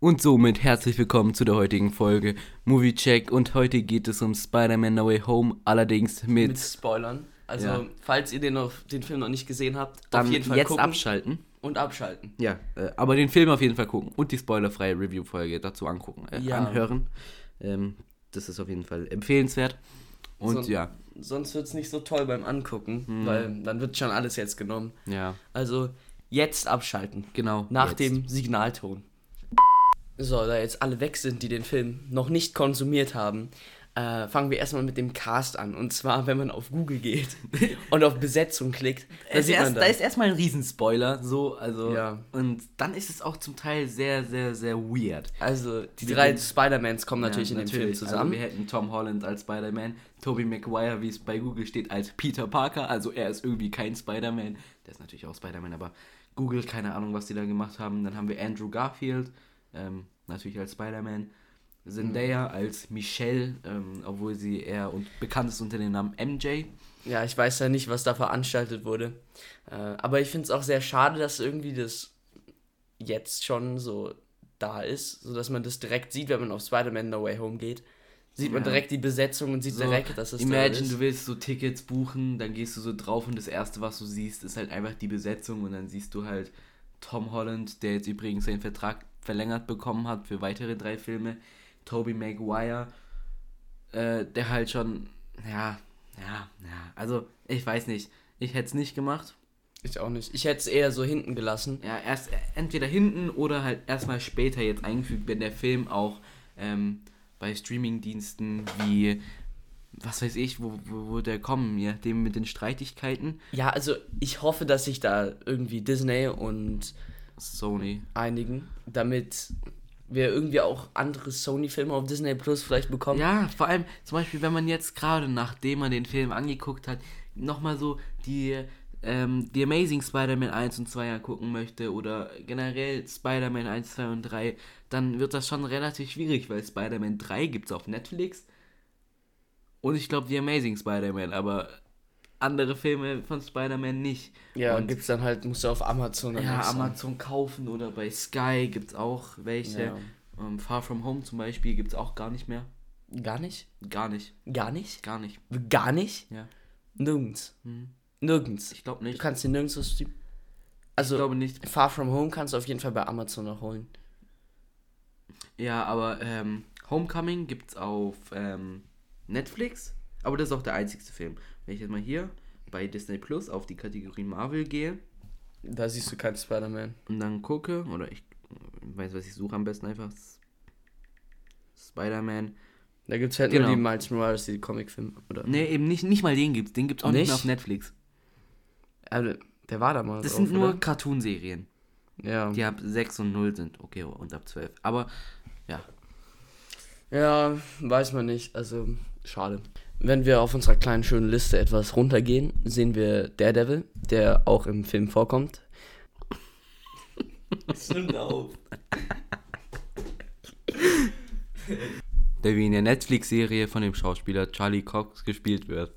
Und somit herzlich willkommen zu der heutigen Folge Movie Check und heute geht es um Spider-Man No Way Home, allerdings mit, mit Spoilern. Also, Ja. falls ihr den, noch, den Film noch nicht gesehen habt, dann auf jeden Fall jetzt gucken abschalten. und abschalten. Ja, äh, aber den Film auf jeden Fall gucken und die spoilerfreie Review-Folge dazu angucken, äh, Ja. anhören. Ähm, das ist auf jeden Fall empfehlenswert. Und So- ja, Sonst wird es nicht so toll beim Angucken, Hm. weil dann wird schon alles jetzt genommen. ja, Also, jetzt abschalten. genau. Nach jetzt. dem Signalton. So, da jetzt alle weg sind, die den Film noch nicht konsumiert haben, äh, fangen wir erstmal mit dem Cast an. Und zwar, wenn man auf Google geht und auf Besetzung klickt, da sieht erst, man da dann, ist erstmal ein Riesenspoiler, so, also. Ja. Und dann ist es auch zum Teil sehr, sehr, sehr weird. also die Wir drei Spider-Mans kommen natürlich Ja, in dem Film zusammen. Also wir hätten Tom Holland als Spider-Man, Tobey Maguire, wie es bei Google steht, als Peter Parker. Also er ist irgendwie kein Spider-Man. Der ist natürlich auch Spider-Man, aber Google, keine Ahnung, was die da gemacht haben. Dann haben wir Andrew Garfield, ähm, natürlich als Spider-Man. Zendaya als Michelle, ähm, obwohl sie eher und bekannt ist unter dem Namen MJ. Ja, ich weiß ja nicht, was da veranstaltet wurde. Äh, aber ich finde es auch sehr schade, dass irgendwie das jetzt schon so da ist, sodass man das direkt sieht, wenn man auf Spider-Man No Way Home geht. Sieht man Ja. direkt die Besetzung und sieht So, direkt, dass es Imagine, du willst so Tickets buchen, dann gehst du so drauf und das erste, was du siehst, ist halt einfach die Besetzung und dann siehst du halt Tom Holland, der jetzt übrigens seinen Vertrag verlängert bekommen hat für weitere drei Filme, Tobey Maguire, äh, der halt schon, ja, ja, ja, also ich weiß nicht, ich hätte es nicht gemacht. Ich auch nicht. Ich hätte es eher so hinten gelassen. Ja, erst entweder hinten oder halt erstmal später jetzt eingefügt, wenn der Film auch ähm, bei Streamingdiensten wie, was weiß ich, wo, wo, wo der kommen, ja, dem mit den Streitigkeiten. Ja, also ich hoffe, dass sich da irgendwie Disney und Sony. einigen, damit wir irgendwie auch andere Sony-Filme auf Disney Plus vielleicht bekommen. Ja, vor allem zum Beispiel, wenn man jetzt gerade, nachdem man den Film angeguckt hat, nochmal so die, ähm, die Amazing Spider-Man 1 und 2 angucken möchte oder generell Spider-Man 1, 2 und 3, dann wird das schon relativ schwierig, weil Spider-Man 3 gibt es auf Netflix und ich glaube die Amazing Spider-Man, aber andere Filme von Spider-Man nicht. Ja, und gibt's dann halt, musst du auf Amazon ja. Amazon kaufen oder bei Sky gibt es auch welche. Ja. Ähm, Far From Home zum Beispiel gibt es auch gar nicht mehr. Gar nicht? Gar nicht. Gar nicht? Gar nicht. Gar nicht? Ja. Nirgends. Hm. Nirgends. Ich glaube Du nicht. kannst den nirgends streamen. Also, ich glaube nicht. Far From Home kannst du auf jeden Fall bei Amazon noch holen. Ja, aber ähm, Homecoming gibt's auf ähm, Netflix. Aber das ist auch der einzigste Film. Wenn ich jetzt mal hier bei Disney Plus auf die Kategorie Marvel gehe Da siehst du keinen Spider-Man. und dann gucke, oder ich weiß, was ich suche am besten einfach. Spider-Man. Da gibt's halt Genau. nur die Miles Morales, die Comicfilme, oder? Ne, eben nicht, nicht mal den gibt's. Den gibt's auch nicht, Nicht? mehr auf Netflix. Also, der war da mal Das drauf, sind nur? Cartoonserien, Ja. die ab 6 und 0 sind. Okay, und ab 12. Aber ja. Ja, weiß man nicht. Also, schade. Wenn wir auf unserer kleinen schönen Liste etwas runtergehen, sehen wir Daredevil, der auch im Film vorkommt. Stimmt auf. Der wie in der Netflix-Serie von dem Schauspieler Charlie Cox gespielt wird.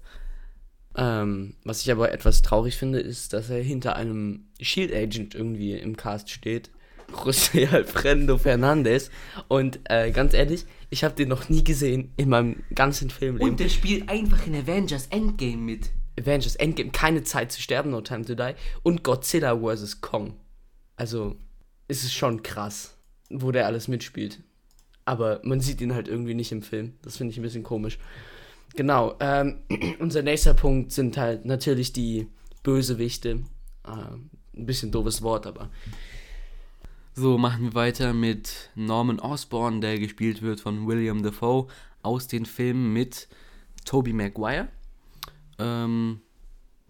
Ähm, was ich aber etwas traurig finde, ist, dass er hinter einem Shield Agent irgendwie im Cast steht. José Alfredo Fernandez. Und äh, ganz ehrlich, ich habe den noch nie gesehen in meinem ganzen Filmleben. Und der spielt einfach in Avengers Endgame mit. Avengers Endgame, keine Zeit zu sterben, No Time to Die. Und Godzilla vs. Kong. Also, es ist schon krass, wo der alles mitspielt. Aber man sieht ihn halt irgendwie nicht im Film. Das finde ich ein bisschen komisch. Genau, ähm, unser nächster Punkt sind halt natürlich die Bösewichte. Äh, ein bisschen doofes Wort, aber So, machen wir weiter mit Norman Osborn, der gespielt wird von William Dafoe aus den Filmen mit Tobey Maguire. Ähm,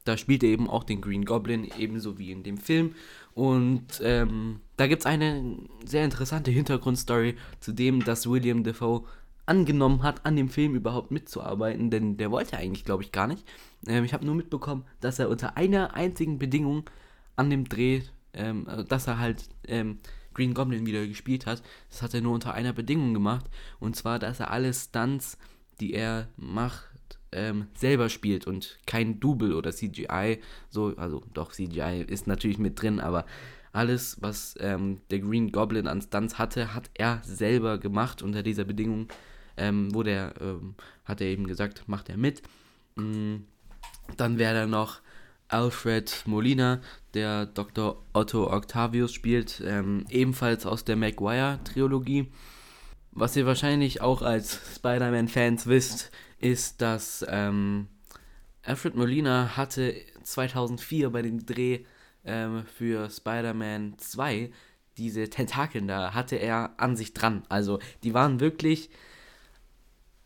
da spielt er eben auch den Green Goblin, ebenso wie in dem Film. Und ähm, da gibt es eine sehr interessante Hintergrundstory zu dem, dass William Dafoe angenommen hat, an dem Film überhaupt mitzuarbeiten, denn der wollte eigentlich, glaube ich, gar nicht. Ähm, ich habe nur mitbekommen, dass er unter einer einzigen Bedingung an dem Dreh, ähm, äh, dass er halt ähm, Green Goblin wieder gespielt hat. Das hat er nur unter einer Bedingung gemacht. Und zwar, dass er alle Stunts, die er macht, ähm, selber spielt und kein Double oder CGI. So, also doch, CGI ist natürlich mit drin, aber alles, was ähm, der Green Goblin an Stunts hatte, hat er selber gemacht unter dieser Bedingung. Ähm, wurde er, ähm, hat er eben gesagt, macht er mit. Mhm. Dann wäre da noch Alfred Molina, der Dr. Otto Octavius spielt, ähm, ebenfalls aus der Maguire-Trilogie. Was ihr wahrscheinlich auch als Spider-Man-Fans wisst, ist, dass ähm, Alfred Molina hatte 2004 bei dem Dreh ähm, für Spider-Man 2 diese Tentakeln da, hatte er an sich dran. Also die waren wirklich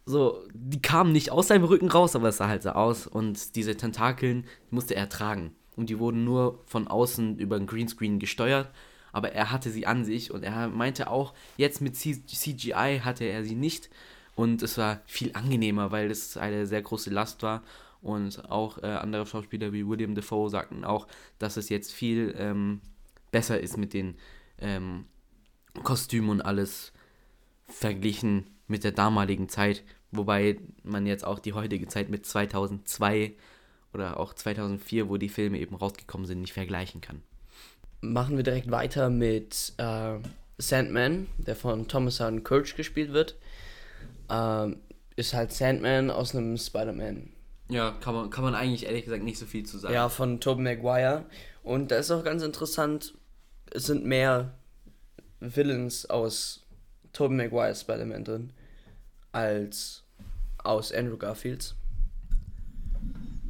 so, die kamen nicht aus seinem Rücken raus, aber es sah halt so aus. Und diese Tentakeln musste er tragen. Und die wurden nur von außen über den Greenscreen gesteuert. Aber er hatte sie an sich und er meinte auch, jetzt mit CGI hatte er sie nicht. Und es war viel angenehmer, weil es eine sehr große Last war. Und auch äh, andere Schauspieler wie William Defoe sagten auch, dass es jetzt viel ähm, besser ist mit den ähm, Kostümen und alles verglichen mit der damaligen Zeit. Wobei man jetzt auch die heutige Zeit mit 2002 oder auch 2004, wo die Filme eben rausgekommen sind, nicht vergleichen kann. Machen wir direkt weiter mit äh, Sandman, der von Thomas Harden Coach gespielt wird. Ähm, ist halt Sandman aus einem Spider-Man. Ja, kann man, kann man eigentlich ehrlich gesagt nicht so viel zu sagen. Ja, von Tobey Maguire. Und da ist auch ganz interessant, es sind mehr Villains aus Tobey Maguire Spider-Man drin als aus Andrew Garfields.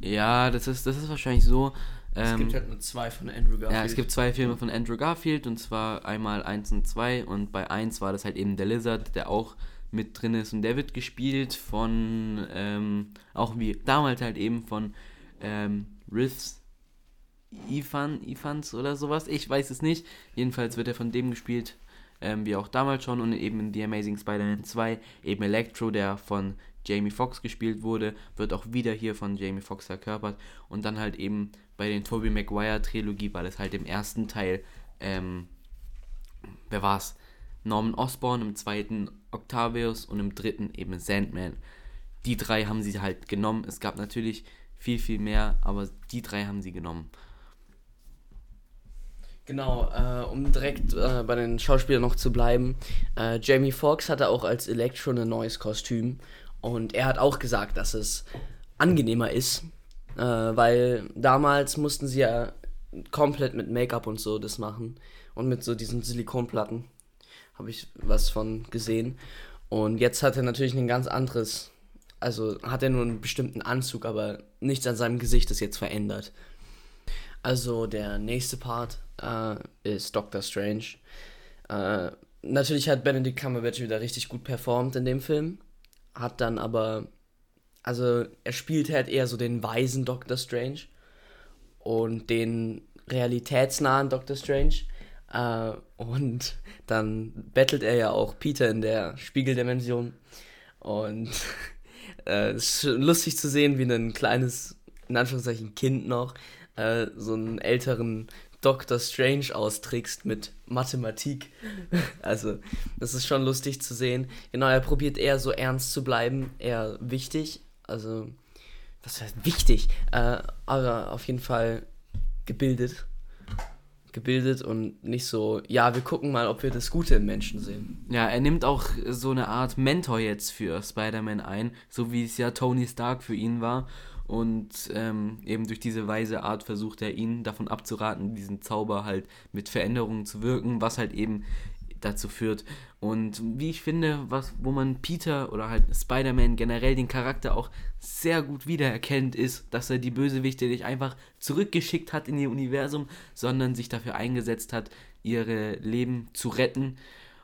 Ja, das ist, das ist wahrscheinlich so. Ähm, es gibt halt nur zwei von Andrew Garfield. Ja, es gibt zwei Filme von Andrew Garfield und zwar einmal 1 und 2 und bei 1 war das halt eben der Lizard, der auch mit drin ist und der wird gespielt von, ähm, auch wie damals halt eben von ähm, Riffs Ifan, Ifans oder sowas, ich weiß es nicht. Jedenfalls wird er von dem gespielt, ähm, wie auch damals schon und eben in The Amazing Spider-Man 2 eben Electro, der von Jamie Foxx gespielt wurde, wird auch wieder hier von Jamie Foxx verkörpert und dann halt eben bei den Tobey Maguire Trilogie war das halt im ersten Teil, ähm, wer war's? Norman Osborn, im zweiten Octavius und im dritten eben Sandman. Die drei haben sie halt genommen. Es gab natürlich viel, viel mehr, aber die drei haben sie genommen. Genau, äh, um direkt äh, bei den Schauspielern noch zu bleiben. Äh, Jamie Foxx hatte auch als Electro ein neues Kostüm und er hat auch gesagt, dass es angenehmer ist, äh, weil damals mussten sie ja komplett mit Make-up und so das machen und mit so diesen Silikonplatten habe ich was von gesehen. Und jetzt hat er natürlich ein ganz anderes, also hat er nur einen bestimmten Anzug, aber nichts an seinem Gesicht ist jetzt verändert. Also der nächste Part äh, ist Doctor Strange. Äh, natürlich hat Benedict Cumberbatch wieder richtig gut performt in dem Film, hat dann aber, also er spielt halt eher so den weisen Doctor Strange und den realitätsnahen Doctor Strange. Äh, und dann bettelt er ja auch Peter in der Spiegeldimension. Und äh, es ist lustig zu sehen, wie ein kleines, in Anführungszeichen, Kind noch äh, so einen älteren Doctor Strange austrickst mit Mathematik. also, das ist schon lustig zu sehen. Genau, er probiert eher so ernst zu bleiben, eher wichtig. Also, was heißt wichtig? Äh, aber auf jeden Fall gebildet gebildet und nicht so, ja, wir gucken mal, ob wir das Gute im Menschen sehen. Ja, er nimmt auch so eine Art Mentor jetzt für Spider-Man ein, so wie es ja Tony Stark für ihn war. Und ähm, eben durch diese weise Art versucht er ihn davon abzuraten, diesen Zauber halt mit Veränderungen zu wirken, was halt eben dazu führt. Und wie ich finde, was, wo man Peter oder halt Spider-Man generell den Charakter auch sehr gut wiedererkennt, ist, dass er die Bösewichte nicht einfach zurückgeschickt hat in ihr Universum, sondern sich dafür eingesetzt hat, ihre Leben zu retten.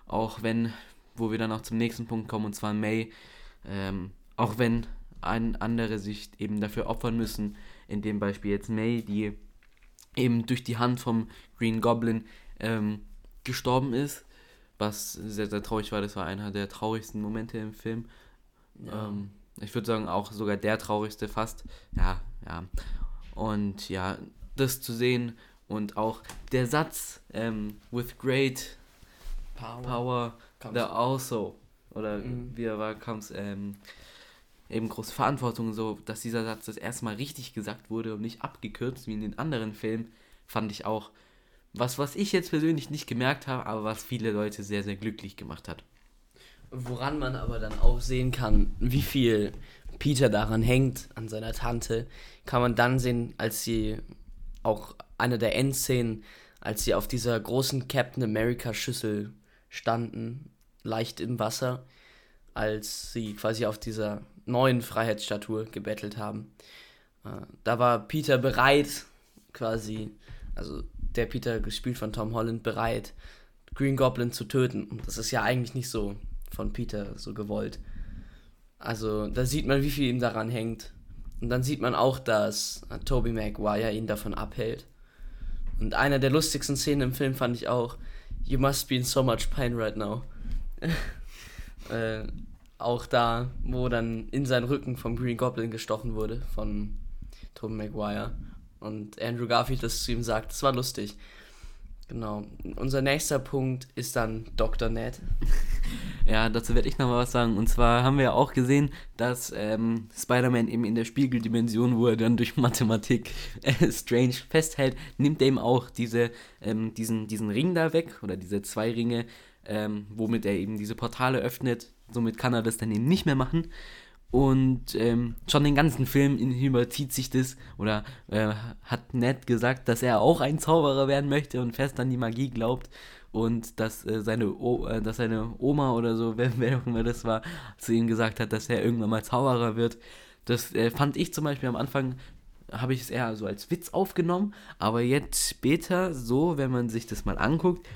Auch wenn, wo wir dann auch zum nächsten Punkt kommen, und zwar May, ähm, auch wenn ein andere sich eben dafür opfern müssen, in dem Beispiel jetzt May, die eben durch die Hand vom Green Goblin ähm, gestorben ist, was sehr, sehr traurig war. Das war einer der traurigsten Momente im Film. Ja. Ähm, ich würde sagen, auch sogar der traurigste fast. Ja, ja. Und ja, das zu sehen und auch der Satz, ähm, with great power, power there also, oder mhm. wie er war, comes, ähm, eben große Verantwortung, so, dass dieser Satz das erste Mal richtig gesagt wurde und nicht abgekürzt wie in den anderen Filmen, fand ich auch was, was ich jetzt persönlich nicht gemerkt habe, aber was viele Leute sehr, sehr glücklich gemacht hat. Woran man aber dann auch sehen kann, wie viel Peter daran hängt, an seiner Tante, kann man dann sehen, als sie auch eine der Endszenen, als sie auf dieser großen Captain America Schüssel standen, leicht im Wasser, als sie quasi auf dieser neuen Freiheitsstatue gebettelt haben. Äh, da war Peter bereit, quasi, also der Peter gespielt von Tom Holland bereit, Green Goblin zu töten. Das ist ja eigentlich nicht so von Peter so gewollt. Also da sieht man, wie viel ihm daran hängt. Und dann sieht man auch, dass Tobey Maguire ihn davon abhält. Und eine der lustigsten Szenen im Film fand ich auch, You must be in so much pain right now. äh, auch da, wo dann in seinen Rücken vom Green Goblin gestochen wurde, von Tobey Maguire. Und Andrew Garfield das zu ihm sagt, das war lustig. Genau. Unser nächster Punkt ist dann Dr. Ned. Ja, dazu werde ich nochmal was sagen. Und zwar haben wir ja auch gesehen, dass ähm, Spider-Man eben in der Spiegeldimension, wo er dann durch Mathematik äh, Strange festhält, nimmt er ihm auch diese, ähm, diesen, diesen Ring da weg oder diese zwei Ringe, ähm, womit er eben diese Portale öffnet. Somit kann er das dann eben nicht mehr machen. Und ähm, schon den ganzen Film überzieht sich das, oder äh, hat Ned gesagt, dass er auch ein Zauberer werden möchte und fest an die Magie glaubt. Und dass, äh, seine, o äh, dass seine Oma oder so, wer, wer auch immer das war, zu ihm gesagt hat, dass er irgendwann mal Zauberer wird. Das äh, fand ich zum Beispiel am Anfang, habe ich es eher so als Witz aufgenommen. Aber jetzt später, so, wenn man sich das mal anguckt,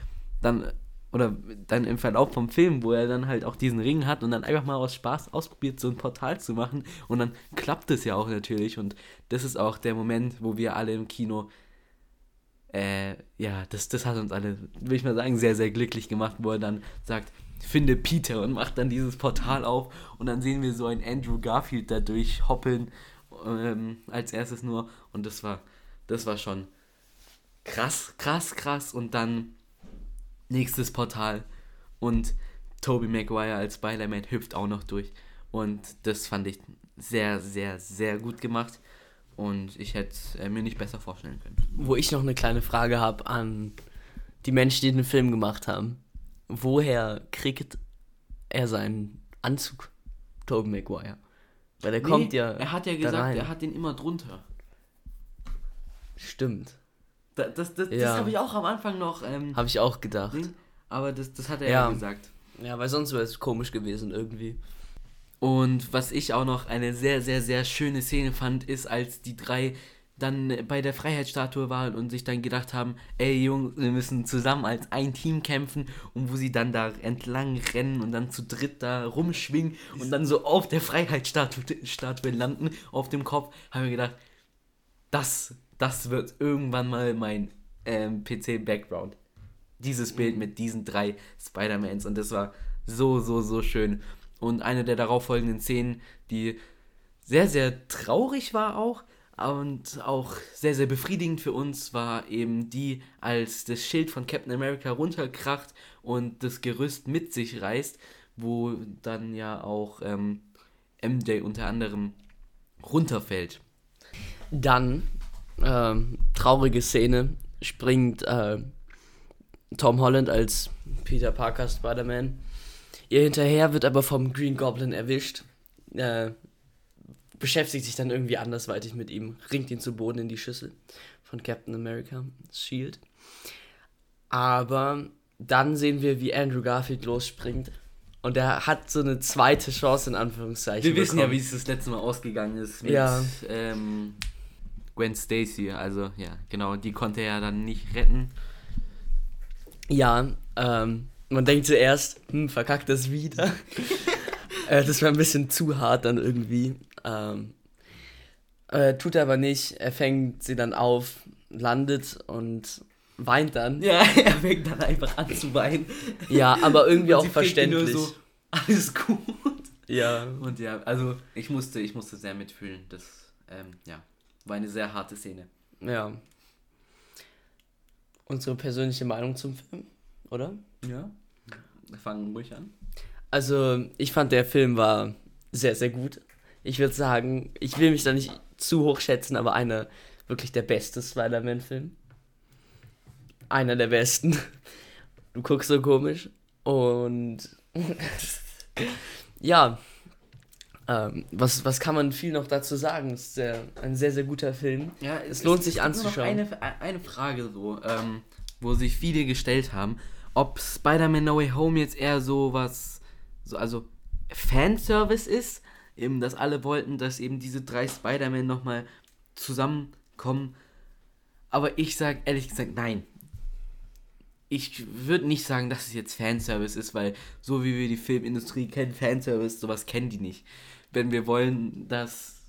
dann oder dann im Verlauf vom Film, wo er dann halt auch diesen Ring hat und dann einfach mal aus Spaß ausprobiert, so ein Portal zu machen und dann klappt es ja auch natürlich und das ist auch der Moment, wo wir alle im Kino, äh, ja, das, das hat uns alle, würde ich mal sagen, sehr, sehr glücklich gemacht, wo er dann sagt, finde Peter und macht dann dieses Portal auf und dann sehen wir so einen Andrew Garfield dadurch hoppeln ähm, als erstes nur und das war, das war schon krass, krass, krass und dann nächstes Portal. Und Toby Maguire als Spider-Man hüpft auch noch durch. Und das fand ich sehr, sehr, sehr gut gemacht. Und ich hätte es äh, mir nicht besser vorstellen können. Wo ich noch eine kleine Frage habe an die Menschen, die den Film gemacht haben. Woher kriegt er seinen Anzug, Toby Maguire? Weil er nee, kommt ja. Er hat ja gesagt, er hat den immer drunter. Stimmt. Das, das, das, ja. das habe ich auch am Anfang noch. Ähm, habe ich auch gedacht. Aber das, das hat er ja, ja gesagt. Ja, weil sonst wäre es komisch gewesen irgendwie. Und was ich auch noch eine sehr, sehr, sehr schöne Szene fand, ist, als die drei dann bei der Freiheitsstatue waren und sich dann gedacht haben, ey Jungs, wir müssen zusammen als ein Team kämpfen und wo sie dann da entlang rennen und dann zu dritt da rumschwingen und dann so auf der Freiheitsstatue landen, auf dem Kopf, haben wir gedacht, das das wird irgendwann mal mein ähm, PC-Background. Dieses Bild mit diesen drei Spider-Mans und das war so, so, so schön. Und eine der darauffolgenden Szenen, die sehr, sehr traurig war auch und auch sehr, sehr befriedigend für uns, war eben die, als das Schild von Captain America runterkracht und das Gerüst mit sich reißt, wo dann ja auch ähm, MJ unter anderem runterfällt. Dann ähm, traurige Szene springt äh, Tom Holland als Peter Parker Spider-Man. Ihr hinterher wird aber vom Green Goblin erwischt. Äh, beschäftigt sich dann irgendwie andersweitig mit ihm, ringt ihn zu Boden in die Schüssel von Captain America, Shield. Aber dann sehen wir, wie Andrew Garfield losspringt. Und er hat so eine zweite Chance, in Anführungszeichen. Wir wissen bekommen. ja, wie es das letzte Mal ausgegangen ist. Mit, ja. Ähm, Gwen Stacy, also ja, genau, die konnte er ja dann nicht retten. Ja, ähm, man denkt zuerst, hm, verkackt das wieder. äh, das war ein bisschen zu hart dann irgendwie. Ähm, äh, tut er aber nicht, er fängt sie dann auf, landet und weint dann. Ja, er fängt dann einfach an zu weinen. Ja, aber irgendwie auch verständlich. So, alles gut. Ja. Und ja, also ich musste, ich musste sehr mitfühlen. Das, ähm, ja. War eine sehr harte Szene. Ja. Unsere persönliche Meinung zum Film, oder? Ja. Wir fangen ruhig an. Also, ich fand, der Film war sehr, sehr gut. Ich würde sagen, ich will mich da nicht zu hoch schätzen, aber einer wirklich der beste Spider-Man-Film. Einer der besten. Du guckst so komisch. Und ja, ähm, was, was kann man viel noch dazu sagen? Es ist sehr, ein sehr, sehr guter Film. Ja, es, lohnt sich anzuschauen. Eine, eine Frage so, ähm, wo sich viele gestellt haben, ob Spider-Man No Way Home jetzt eher so was, so, also Fanservice ist, eben, dass alle wollten, dass eben diese drei Spider-Man nochmal zusammenkommen. Aber ich sag ehrlich gesagt, nein. Ich würde nicht sagen, dass es jetzt Fanservice ist, weil so wie wir die Filmindustrie kennen, Fanservice, sowas kennen die nicht. Wenn wir wollen, dass,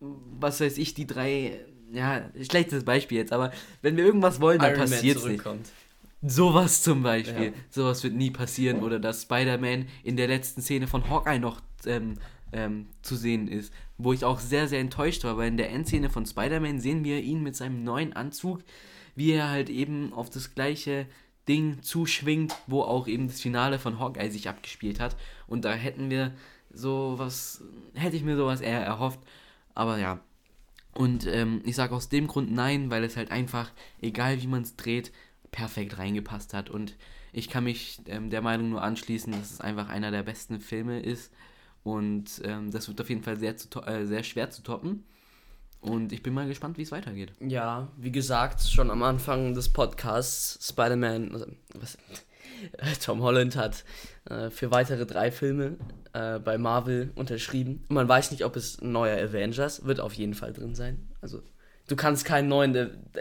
was weiß ich, die drei, ja, schlechtes Beispiel jetzt, aber wenn wir irgendwas wollen, dann passiert es nicht. Sowas zum Beispiel. Ja. Sowas wird nie passieren. Oder dass Spider-Man in der letzten Szene von Hawkeye noch ähm, ähm, zu sehen ist. Wo ich auch sehr, sehr enttäuscht war, weil in der Endszene von Spider-Man sehen wir ihn mit seinem neuen Anzug, wie er halt eben auf das gleiche Ding zuschwingt, wo auch eben das Finale von Hawkeye sich abgespielt hat. Und da hätten wir sowas, hätte ich mir sowas eher erhofft. Aber ja. Und ähm, ich sage aus dem Grund nein, weil es halt einfach, egal wie man es dreht, perfekt reingepasst hat. Und ich kann mich ähm, der Meinung nur anschließen, dass es einfach einer der besten Filme ist. Und ähm, das wird auf jeden Fall sehr, zu äh, sehr schwer zu toppen. Und ich bin mal gespannt, wie es weitergeht. Ja, wie gesagt, schon am Anfang des Podcasts, Spider-Man, also, was, Tom Holland hat äh, für weitere drei Filme äh, bei Marvel unterschrieben. Man weiß nicht, ob es ein neuer Avengers wird auf jeden Fall drin sein. Also du kannst keinen neuen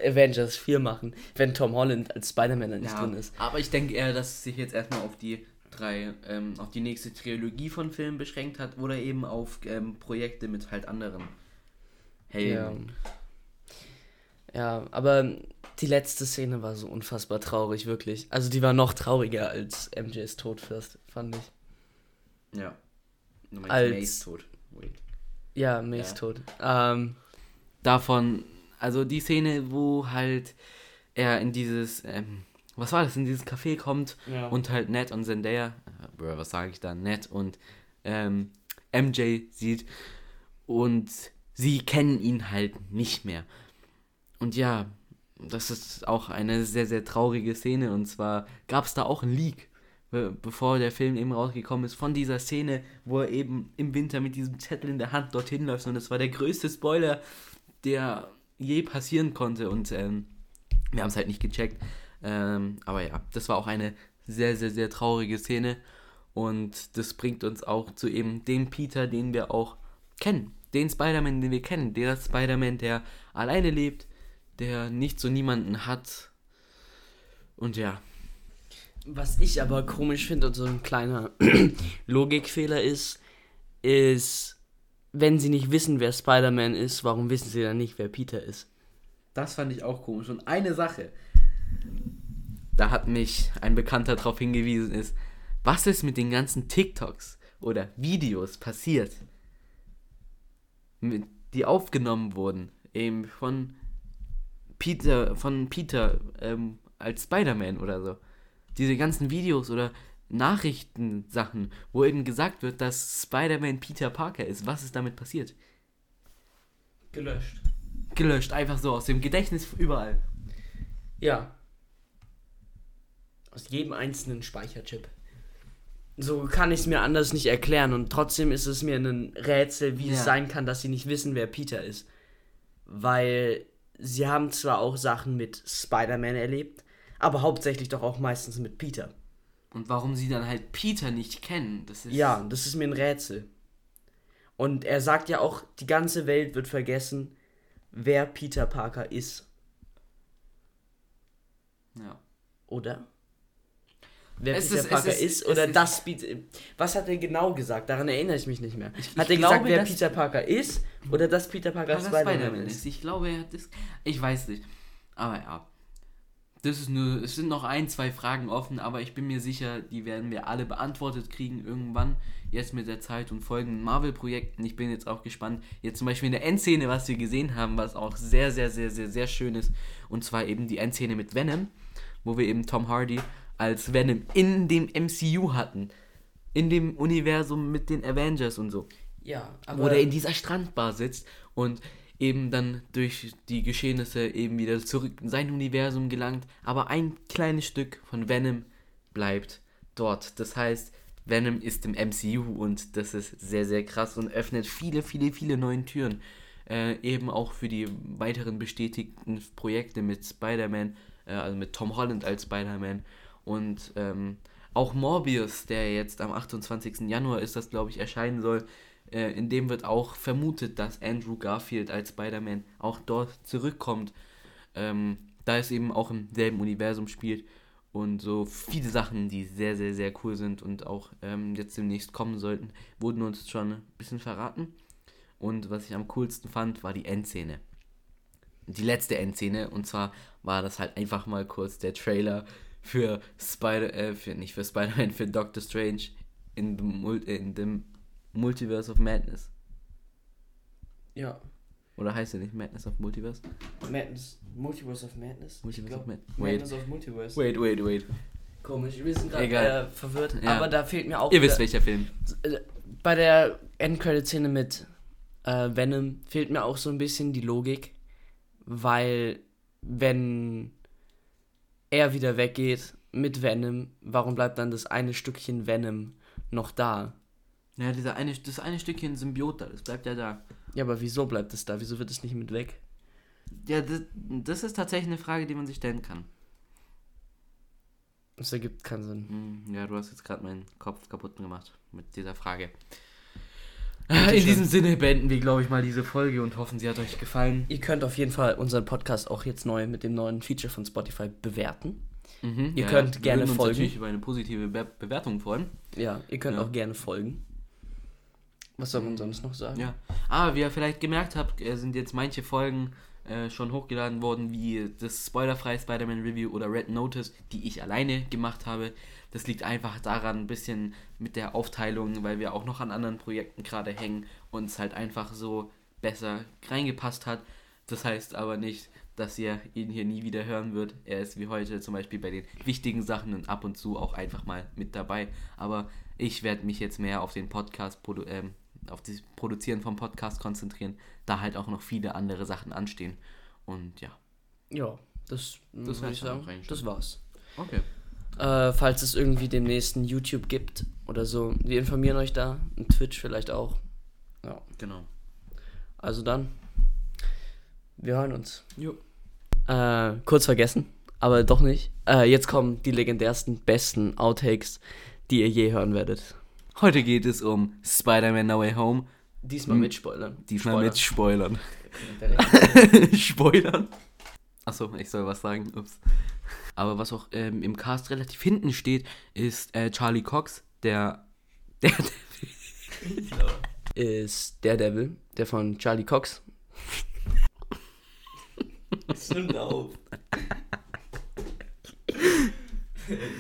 Avengers 4 machen, wenn Tom Holland als Spider-Man nicht ja, drin ist. Aber ich denke eher, dass es sich jetzt erstmal auf die drei, ähm, auf die nächste Trilogie von Filmen beschränkt hat oder eben auf ähm, Projekte mit halt anderen Helden. Ja. ja, aber die letzte Szene war so unfassbar traurig, wirklich. Also die war noch trauriger als MJs Tod fast, fand ich. Ja. Als Mays Tod. Wait. Ja, Mays ja. Tod. Ähm, Davon also die Szene, wo halt er in dieses, ähm, was war das, in dieses Café kommt ja. und halt Ned und Zendaya, äh, was sage ich da, Ned und ähm, MJ sieht und sie kennen ihn halt nicht mehr. Und ja, das ist auch eine sehr, sehr traurige Szene und zwar gab es da auch ein Leak bevor der Film eben rausgekommen ist, von dieser Szene, wo er eben im Winter mit diesem Zettel in der Hand dorthin läuft. Und das war der größte Spoiler, der je passieren konnte. Und ähm, wir haben es halt nicht gecheckt. Ähm, aber ja, das war auch eine sehr, sehr, sehr traurige Szene. Und das bringt uns auch zu eben dem Peter, den wir auch kennen. Den Spider-Man, den wir kennen. Der Spider-Man, der alleine lebt, der nicht so niemanden hat. Und ja. Was ich aber komisch finde und so ein kleiner Logikfehler ist, ist, wenn sie nicht wissen, wer Spider-Man ist, warum wissen sie dann nicht, wer Peter ist? Das fand ich auch komisch. Und eine Sache, da hat mich ein Bekannter darauf hingewiesen, ist, was ist mit den ganzen TikToks oder Videos passiert, mit, die aufgenommen wurden, eben von Peter, von Peter ähm, als Spider-Man oder so. Diese ganzen Videos oder Nachrichtensachen, wo eben gesagt wird, dass Spider-Man Peter Parker ist. Was ist damit passiert? Gelöscht. Gelöscht, einfach so, aus dem Gedächtnis überall. Ja. Aus jedem einzelnen Speicherchip. So kann ich es mir anders nicht erklären und trotzdem ist es mir ein Rätsel, wie ja. es sein kann, dass sie nicht wissen, wer Peter ist. Weil sie haben zwar auch Sachen mit Spider-Man erlebt, aber hauptsächlich doch auch meistens mit Peter. Und warum sie dann halt Peter nicht kennen, das ist. Ja, das ist mir ein Rätsel. Und er sagt ja auch, die ganze Welt wird vergessen, wer Peter Parker ist. Ja. Oder? Wer es Peter ist, Parker ist, ist oder das Peter. Was hat er genau gesagt? Daran erinnere ich mich nicht mehr. Ich, hat er gesagt, wer Peter Parker ist oder dass Peter Parker Spider-Man Spider ist? Ich glaube, er hat das. Ich weiß nicht. Aber ja. Das ist nur, es sind noch ein, zwei Fragen offen, aber ich bin mir sicher, die werden wir alle beantwortet kriegen irgendwann, jetzt mit der Zeit und folgenden Marvel-Projekten. Ich bin jetzt auch gespannt, jetzt zum Beispiel in der Endszene, was wir gesehen haben, was auch sehr, sehr, sehr, sehr, sehr schön ist, und zwar eben die Endszene mit Venom, wo wir eben Tom Hardy als Venom in dem MCU hatten, in dem Universum mit den Avengers und so. Ja, wo der in dieser Strandbar sitzt und eben dann durch die Geschehnisse eben wieder zurück in sein Universum gelangt, aber ein kleines Stück von Venom bleibt dort. Das heißt, Venom ist im MCU und das ist sehr, sehr krass und öffnet viele, viele, viele neue Türen. Äh, eben auch für die weiteren bestätigten Projekte mit Spider-Man, äh, also mit Tom Holland als Spider-Man und ähm, auch Morbius, der jetzt am 28. Januar ist, das glaube ich, erscheinen soll. Äh, in dem wird auch vermutet, dass Andrew Garfield als Spider-Man auch dort zurückkommt, ähm, da es eben auch im selben Universum spielt und so viele Sachen, die sehr, sehr, sehr cool sind und auch ähm, jetzt demnächst kommen sollten, wurden uns schon ein bisschen verraten. Und was ich am coolsten fand, war die Endszene. Die letzte Endszene. Und zwar war das halt einfach mal kurz der Trailer für Spider, äh, für, nicht für Spider-Man, für Doctor Strange in dem, in dem Multiverse of Madness. Ja. Oder heißt der nicht Madness of Multiverse? Madness. Multiverse of Madness? Multiverse Ich of glaub, Madness. Wait, Madness of Multiverse. wait, wait, wait. Komisch, wir sind gerade äh, verwirrt. Ja. Aber da fehlt mir auch. Ihr wisst wieder- welcher Film. äh, bei der Endcredit-Szene mit äh, Venom fehlt mir auch so ein bisschen die Logik, weil wenn er wieder weggeht mit Venom, warum bleibt dann das eine Stückchen Venom noch da? Ja, dieser eine, das eine Stückchen Symbiota, das bleibt ja da. Ja, aber wieso bleibt es da? Wieso wird es nicht mit weg? Ja, das, das ist tatsächlich eine Frage, die man sich stellen kann. Das ergibt keinen Sinn. Hm, Ja, du hast jetzt gerade meinen Kopf kaputt gemacht mit dieser Frage. Bitte In diesem Sinne beenden wir, glaube ich, mal diese Folge und hoffen, sie hat euch gefallen. Ihr könnt auf jeden Fall unseren Podcast auch jetzt neu mit dem neuen Feature von Spotify bewerten. Mhm, Ihr könnt wir gerne uns folgen. natürlich über eine positive Be Bewertung freuen. Ja, ihr könnt Ja. auch gerne folgen. Was soll man sonst noch sagen? Ja. Aber wie ihr vielleicht gemerkt habt, äh, sind jetzt manche Folgen äh, schon hochgeladen worden, wie das spoilerfreie Spider-Man Review oder Red Notice, die ich alleine gemacht habe. Das liegt einfach daran, ein bisschen mit der Aufteilung, weil wir auch noch an anderen Projekten gerade hängen und es halt einfach so besser reingepasst hat. Das heißt aber nicht, dass ihr ihn hier nie wieder hören wird. Er ist wie heute zum Beispiel bei den wichtigen Sachen und ab und zu auch einfach mal mit dabei. Aber ich werde mich jetzt mehr auf den Podcast, ähm, auf das Produzieren vom Podcast konzentrieren, da halt auch noch viele andere Sachen anstehen. Und ja. Ja, das, Das würde ich sagen. Das war's. Okay. Äh, falls es irgendwie demnächst ein YouTube gibt oder so, wir informieren euch da. Ein Twitch vielleicht auch. Ja. Genau. Also dann, wir hören uns. Jo. Äh, kurz vergessen, aber doch nicht. Äh, jetzt kommen die legendärsten, besten Outtakes, die ihr je hören werdet. Heute geht es um Spider-Man No Way Home. Diesmal Hm. mit Spoilern. Diesmal Spoiler. mit Spoilern. Spoilern? Achso, ich soll was sagen. Ups. Aber was auch ähm, im Cast relativ hinten steht, ist äh, Charlie Cox, der. Der. Ist Daredevil, der von Charlie Cox. Stimmt auf.